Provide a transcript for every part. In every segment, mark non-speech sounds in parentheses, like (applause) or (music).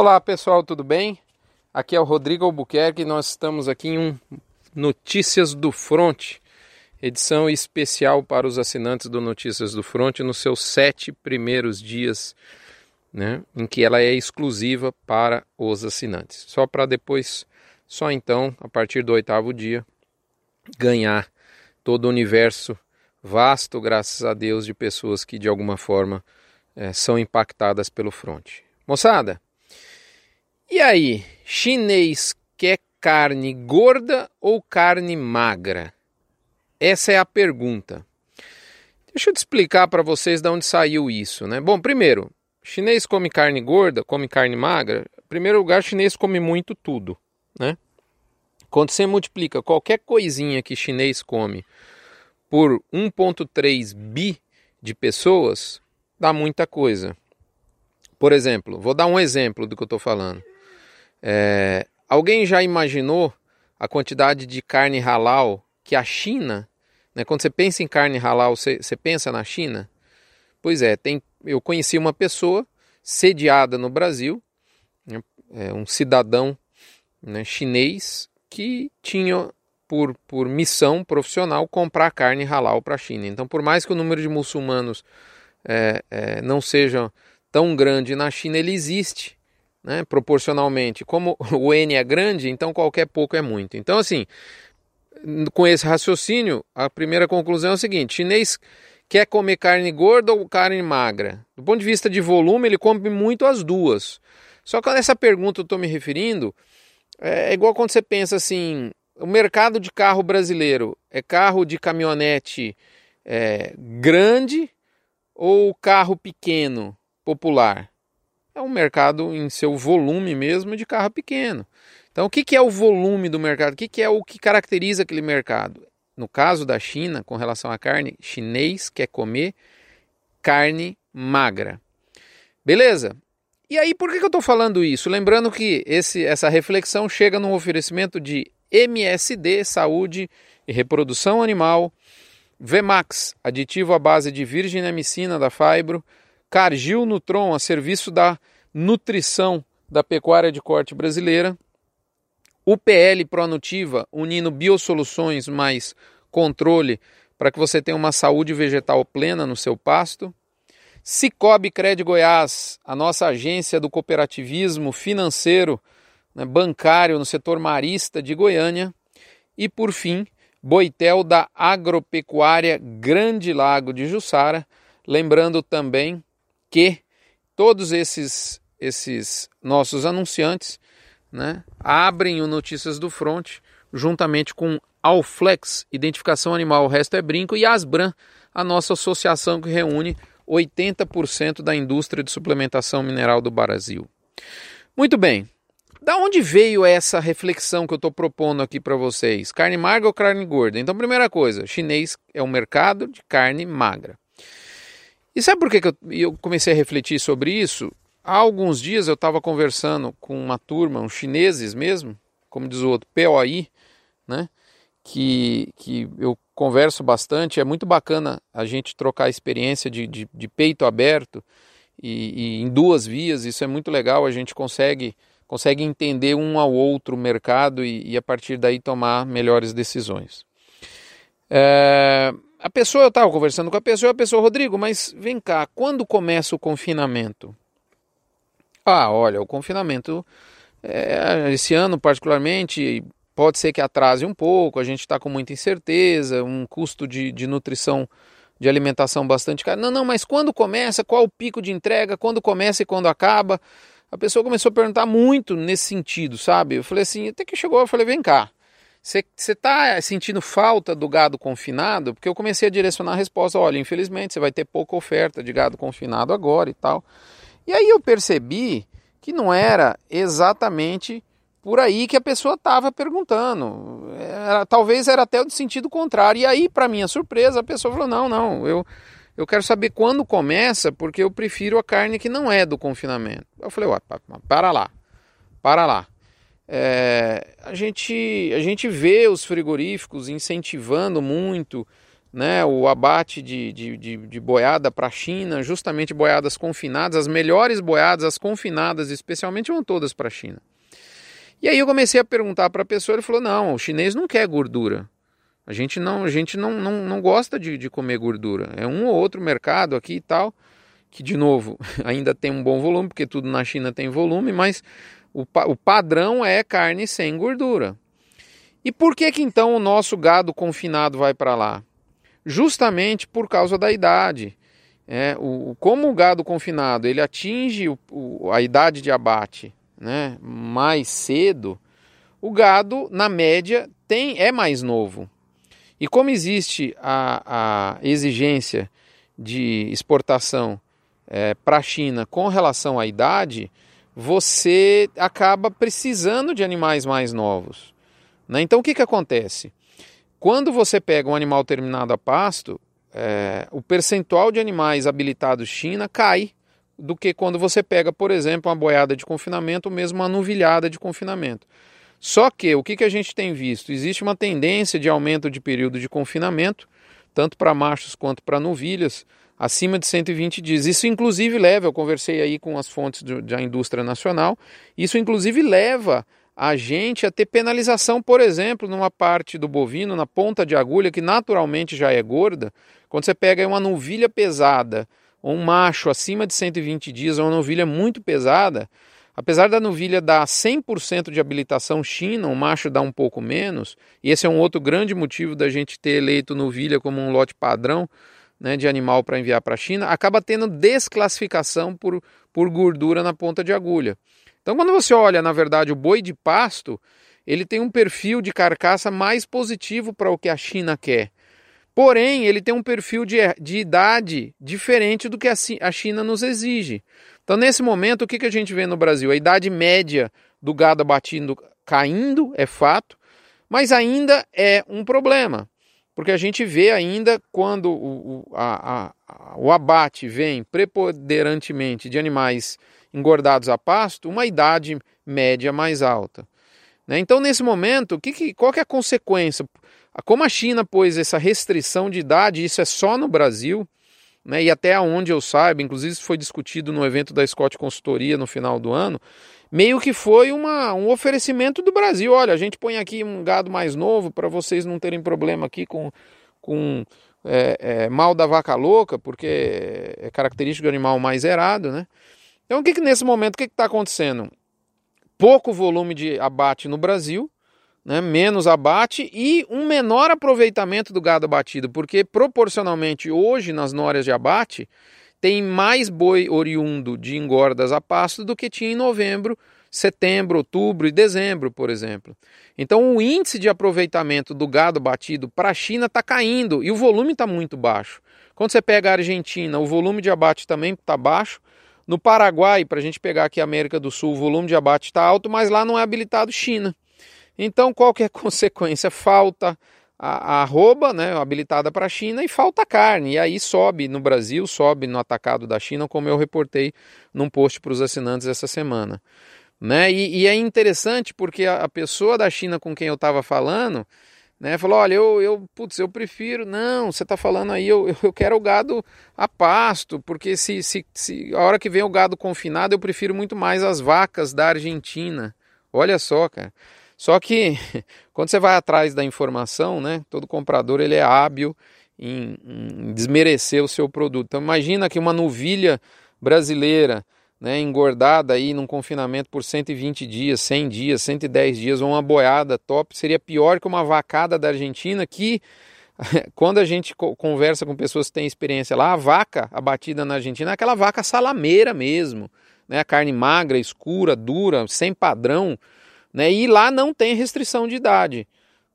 Olá pessoal, tudo bem? Aqui é o Rodrigo Albuquerque e nós estamos aqui em um Notícias do Front, edição especial para os assinantes do Notícias do Front nos seus sete primeiros dias, né, em que ela é exclusiva para os assinantes. Só para depois, só então, a partir do oitavo dia, ganhar todo o universo vasto, graças a Deus, de pessoas que de alguma forma é, são impactadas pelo front. Moçada, e aí, chinês quer carne gorda ou carne magra? Essa é a pergunta. Deixa eu te explicar para vocês de onde saiu isso, né? Bom, primeiro, chinês come carne gorda, come carne magra. Em primeiro lugar, chinês come muito tudo, né? Quando você multiplica qualquer coisinha que chinês come por 1.3 bi de pessoas, dá muita coisa. Por exemplo, vou dar um exemplo do que eu estou falando. É, alguém já imaginou a quantidade de carne halal que a China, né, quando você pensa em carne halal, você, você pensa na China? Pois é, tem, eu conheci uma pessoa sediada no Brasil, né, é, um cidadão né, chinês que tinha por, por missão profissional comprar carne halal para a China. Então, por mais que o número de muçulmanos é, é, não seja tão grande na China, ele existe né, proporcionalmente. Como (laughs) o N é grande, então qualquer pouco é muito. Então, assim, com esse raciocínio, a primeira conclusão é o seguinte: chinês quer comer carne gorda ou carne magra? Do ponto de vista de volume, ele come muito as duas. Só que nessa pergunta eu estou me referindo, é, é igual quando você pensa assim: o mercado de carro brasileiro é carro de caminhonete é, grande ou carro pequeno, popular? É um mercado em seu volume mesmo de carro pequeno. Então, o que, é o volume do mercado? O que, é o que caracteriza aquele mercado? No caso da China, com relação à carne, chinês quer comer carne magra. Beleza? E aí, por que, eu estou falando isso? Lembrando que esse, essa reflexão chega num oferecimento de MSD, Saúde e Reprodução Animal, VMAX, aditivo à base de virginamicina da Fibro, Cargill Nutron, a serviço da nutrição da pecuária de corte brasileira. UPL Pronutiva, unindo biosoluções mais controle para que você tenha uma saúde vegetal plena no seu pasto. Cicobi Cred Goiás, a nossa agência do cooperativismo financeiro, né, bancário no setor marista de Goiânia. E por fim, Boitel da Agropecuária Grande Lago de Jussara. Lembrando também que todos esses, esses nossos anunciantes né, abrem o Notícias do Front juntamente com Alflex, Identificação Animal, o resto é brinco, e Asbran, a nossa associação que reúne 80% da indústria de suplementação mineral do Brasil. Muito bem. Da onde veio essa reflexão que eu estou propondo aqui para vocês? Carne magra ou carne gorda? Então, primeira coisa, chinês é um mercado de carne magra. E sabe por que, eu, eu comecei a refletir sobre isso? Há alguns dias eu estava conversando com uma turma, uns chineses mesmo, como diz o outro, POI, né? Que, que eu converso bastante. É muito bacana a gente trocar experiência de, de, de peito aberto e, e, em duas vias. Isso é muito legal. A gente consegue, consegue entender um ao outro mercado e, e a partir daí tomar melhores decisões. É, a pessoa, eu estava conversando com a pessoa, a pessoa, Rodrigo, mas vem cá, quando começa o confinamento? Ah, olha, o confinamento, é, esse ano particularmente, pode ser que atrase um pouco, a gente está com muita incerteza, um custo de, de nutrição, de alimentação bastante caro. Não, não, mas quando começa, qual o pico de entrega, quando começa e quando acaba? A pessoa começou a perguntar muito nesse sentido, sabe? Eu falei assim, até que chegou, eu falei, vem cá, você está sentindo falta do gado confinado? Porque eu comecei a direcionar a resposta: olha, infelizmente você vai ter pouca oferta de gado confinado agora e tal. E aí eu percebi que não era exatamente por aí que a pessoa estava perguntando. Era, talvez era até o de sentido contrário. E aí, para minha surpresa, a pessoa falou: não, não, eu, eu quero saber quando começa, porque eu prefiro a carne que não é do confinamento. Eu falei: ué, para lá, para lá. É, a, gente, a gente vê os frigoríficos incentivando muito né, o abate de, de, de, de boiada para a China, justamente boiadas confinadas, as melhores boiadas, as confinadas especialmente, vão todas para a China. E aí eu comecei a perguntar para a pessoa, ele falou, não, o chinês não quer gordura. A gente não, a gente não, não, não gosta de, de comer gordura. É um ou outro mercado aqui e tal, que de novo (laughs) ainda tem um bom volume, porque tudo na China tem volume, mas o, o padrão é carne sem gordura. E por que que então o nosso gado confinado vai para lá? Justamente por causa da idade. É, o, como o gado confinado ele atinge o, o, a idade de abate né, mais cedo, o gado, na média, tem é mais novo. E como existe a, a exigência de exportação é, para a China com relação à idade, você acaba precisando de animais mais novos. Né? Então o que, que acontece? Quando você pega um animal terminado a pasto, é, o percentual de animais habilitados China cai do que quando você pega, por exemplo, uma boiada de confinamento ou mesmo uma novilhada de confinamento. Só que o que, que a gente tem visto? Existe uma tendência de aumento de período de confinamento, tanto para machos quanto para novilhas, acima de 120 dias. Isso inclusive leva, eu conversei aí com as fontes da indústria nacional, isso inclusive leva a gente a ter penalização, por exemplo, numa parte do bovino, na ponta de agulha, que naturalmente já é gorda, quando você pega uma novilha pesada, ou um macho acima de 120 dias, ou uma novilha muito pesada, Apesar da novilha dar 100% de habilitação China, o macho dá um pouco menos, e esse é um outro grande motivo da gente ter eleito novilha como um lote padrão né, de animal para enviar para a China, acaba tendo desclassificação por, por gordura na ponta de agulha. Então, quando você olha, na verdade, o boi de pasto, ele tem um perfil de carcaça mais positivo para o que a China quer. Porém, ele tem um perfil de, de idade diferente do que a China nos exige. Então, nesse momento, o que, que a gente vê no Brasil? A idade média do gado abatido caindo, é fato, mas ainda é um problema, porque a gente vê ainda quando o, a, a, o abate vem preponderantemente de animais engordados a pasto, uma idade média mais alta. Né? Então, nesse momento, que, que, qual que é a consequência? Como a China pôs essa restrição de idade, isso é só no Brasil, né, e até onde eu saiba, inclusive isso foi discutido no evento da Scott Consultoria no final do ano, meio que foi uma, um oferecimento do Brasil. Olha, a gente põe aqui um gado mais novo para vocês não terem problema aqui com, com é, é, mal da vaca louca, porque é característico do animal mais errado, né? Então, o que, que nesse momento, o que está acontecendo? Pouco volume de abate no Brasil, né, menos abate e um menor aproveitamento do gado abatido, porque proporcionalmente hoje nas nórias de abate tem mais boi oriundo de engordas a pasto do que tinha em novembro, setembro, outubro e dezembro, por exemplo. Então o índice de aproveitamento do gado batido para a China está caindo e o volume está muito baixo. Quando você pega a Argentina, o volume de abate também está baixo. No Paraguai, para a gente pegar aqui a América do Sul, o volume de abate está alto, mas lá não é habilitado China. Então, qual que é a (laughs) consequência? Falta a, a arroba, né, habilitada para a China, e falta carne. E aí sobe no Brasil, sobe no atacado da China, como eu reportei num post para os assinantes essa semana. Né? E, e, é interessante porque a, a, pessoa da China com quem eu estava falando né, falou: olha, eu, eu, putz, eu prefiro. Não, você está falando aí, eu, eu quero o gado a pasto, porque se, se, se a hora que vem o gado confinado, eu prefiro muito mais as vacas da Argentina. Olha só, cara. Só que (laughs) quando você vai atrás da informação, né, todo comprador ele é hábil em, em desmerecer o seu produto. Então imagina que uma novilha brasileira, né, engordada aí num confinamento por 120 dias, 100 dias, 110 dias, ou uma boiada top, seria pior que uma vacada da Argentina que (laughs) quando a gente conversa com pessoas que têm experiência lá, a vaca abatida na Argentina é aquela vaca salameira mesmo, né? A carne magra, escura, dura, sem padrão, né? E lá não tem restrição de idade.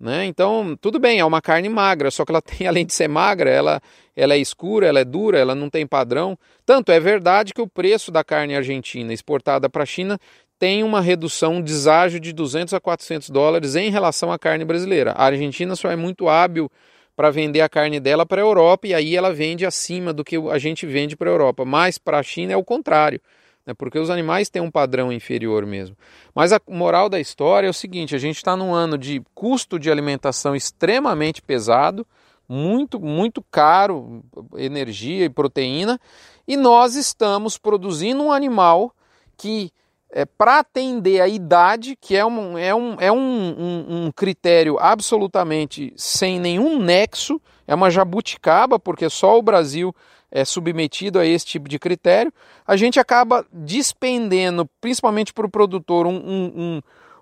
Né? Então, tudo bem, é uma carne magra, só que ela (laughs) tem, além de ser magra, ela, ela é escura, ela é dura, ela não tem padrão. Tanto é verdade que o preço da carne argentina exportada para a China tem uma redução, um deságio de 200 a 400 dólares em relação à carne brasileira. A Argentina só é muito hábil para vender a carne dela para a Europa e aí ela vende acima do que a gente vende para a Europa. Mas para a China é o contrário né, porque os animais têm um padrão inferior mesmo. Mas a moral da história é o seguinte: a gente está num ano de custo de alimentação extremamente pesado, muito, muito caro, energia e proteína, e nós estamos produzindo um animal que é, para atender a idade, que é, um, é, um, é um, um, um, critério absolutamente sem nenhum nexo, é uma jabuticaba, porque só o Brasil é submetido a esse tipo de critério, a gente acaba despendendo, principalmente para o produtor, um,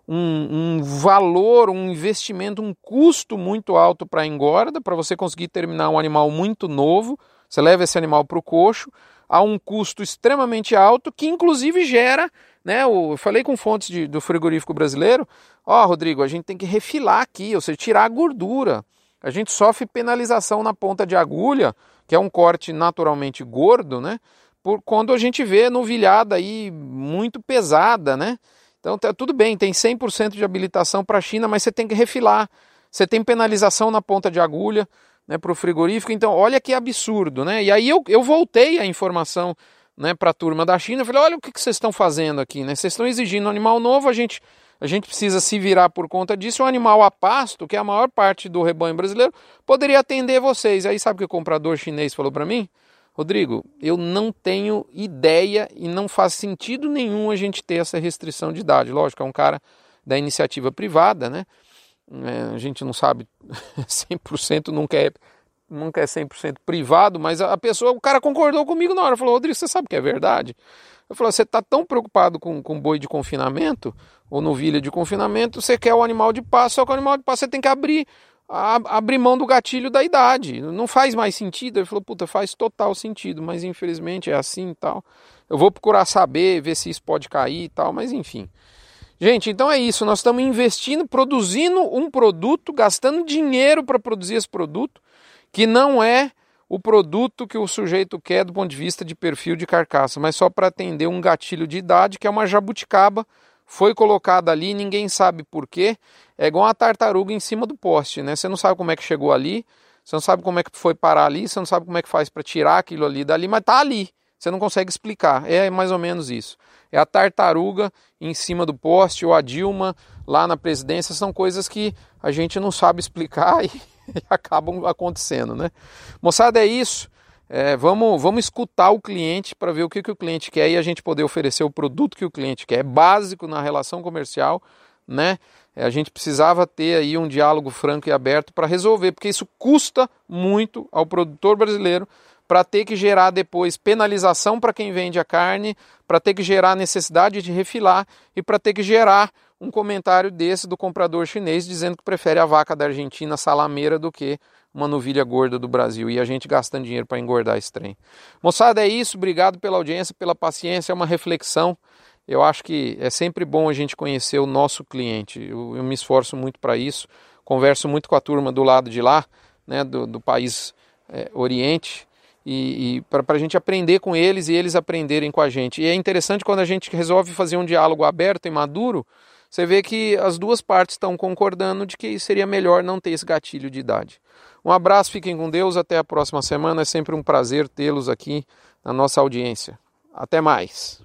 um, valor, um investimento, um custo muito alto para a engorda, para você conseguir terminar um animal muito novo, você leva esse animal para o coxo, a um custo extremamente alto, que inclusive gera né? Eu falei com fontes de, do frigorífico brasileiro, ó, oh, Rodrigo, a gente tem que refilar aqui, ou seja, tirar a gordura. A gente sofre penalização na ponta de agulha, que é um corte naturalmente gordo, né? Por quando a gente vê novilhada aí muito pesada, né? Então tá tudo bem, tem 100% de habilitação para a China, mas você tem que refilar. Você tem penalização na ponta de agulha, né, para o frigorífico. Então, olha que absurdo, né? E aí eu, eu voltei a informação né, para a turma da China. Eu falei, olha o que, que vocês estão fazendo aqui, né? Vocês estão exigindo um animal novo, a gente, a gente precisa se virar por conta disso. Um animal a pasto, que é a maior parte do rebanho brasileiro, poderia atender vocês. Aí sabe o que o comprador chinês falou para mim? Rodrigo, eu não tenho ideia e não faz sentido nenhum a gente ter essa restrição de idade. Lógico, é um cara da iniciativa privada, né? É, a gente não sabe (laughs) 100% nunca é nunca é 100% privado, mas a pessoa, o cara concordou comigo na hora, falou, Rodrigo, você sabe que é verdade? Eu falei, você está tão preocupado com, com boi de confinamento, ou novilha de confinamento, você quer o animal de passo, só que o animal de passo você tem que abrir, a, abrir mão do gatilho da idade, não faz mais sentido? Ele falou, puta, faz total sentido, mas infelizmente é assim e tal. Eu vou procurar saber, ver se isso pode cair e tal, mas enfim. Gente, então é isso, nós estamos investindo, produzindo um produto, gastando dinheiro para produzir esse produto, que não é o produto que o sujeito quer do ponto de vista de perfil de carcaça, mas só para atender um gatilho de idade, que é uma jabuticaba, foi colocada ali, ninguém sabe por quê. É igual uma tartaruga em cima do poste, né? Você não sabe como é que chegou ali, você não sabe como é que foi parar ali, você não sabe como é que faz para tirar aquilo ali dali, mas tá ali. Você não consegue explicar. É mais ou menos isso. É a tartaruga em cima do poste ou a Dilma lá na presidência são coisas que a gente não sabe explicar (laughs) e (laughs) acabam acontecendo, né? Moçada, é isso. É, vamos, vamos escutar o cliente para ver o que, que o cliente quer e a gente poder oferecer o produto que o cliente quer. É básico na relação comercial, né? É, a gente precisava ter aí um diálogo franco e aberto para resolver, porque isso custa muito ao produtor brasileiro para ter que gerar depois penalização para quem vende a carne, para ter que gerar necessidade de refilar e para ter que gerar um comentário desse do comprador chinês dizendo que prefere a vaca da Argentina salameira do que uma novilha gorda do Brasil e a gente gastando dinheiro para engordar esse trem. Moçada, é isso. Obrigado pela audiência, pela paciência. É uma reflexão. Eu acho que é sempre bom a gente conhecer o nosso cliente. Eu, eu me esforço muito para isso. Converso muito com a turma do lado de lá, né, do, do país é, Oriente, e, e para a gente aprender com eles e eles aprenderem com a gente. E é interessante quando a gente resolve fazer um diálogo aberto e maduro você vê que as duas partes estão concordando de que seria melhor não ter esse gatilho de idade. Um abraço, fiquem com Deus, até a próxima semana. É sempre um prazer tê-los aqui na nossa audiência. Até mais.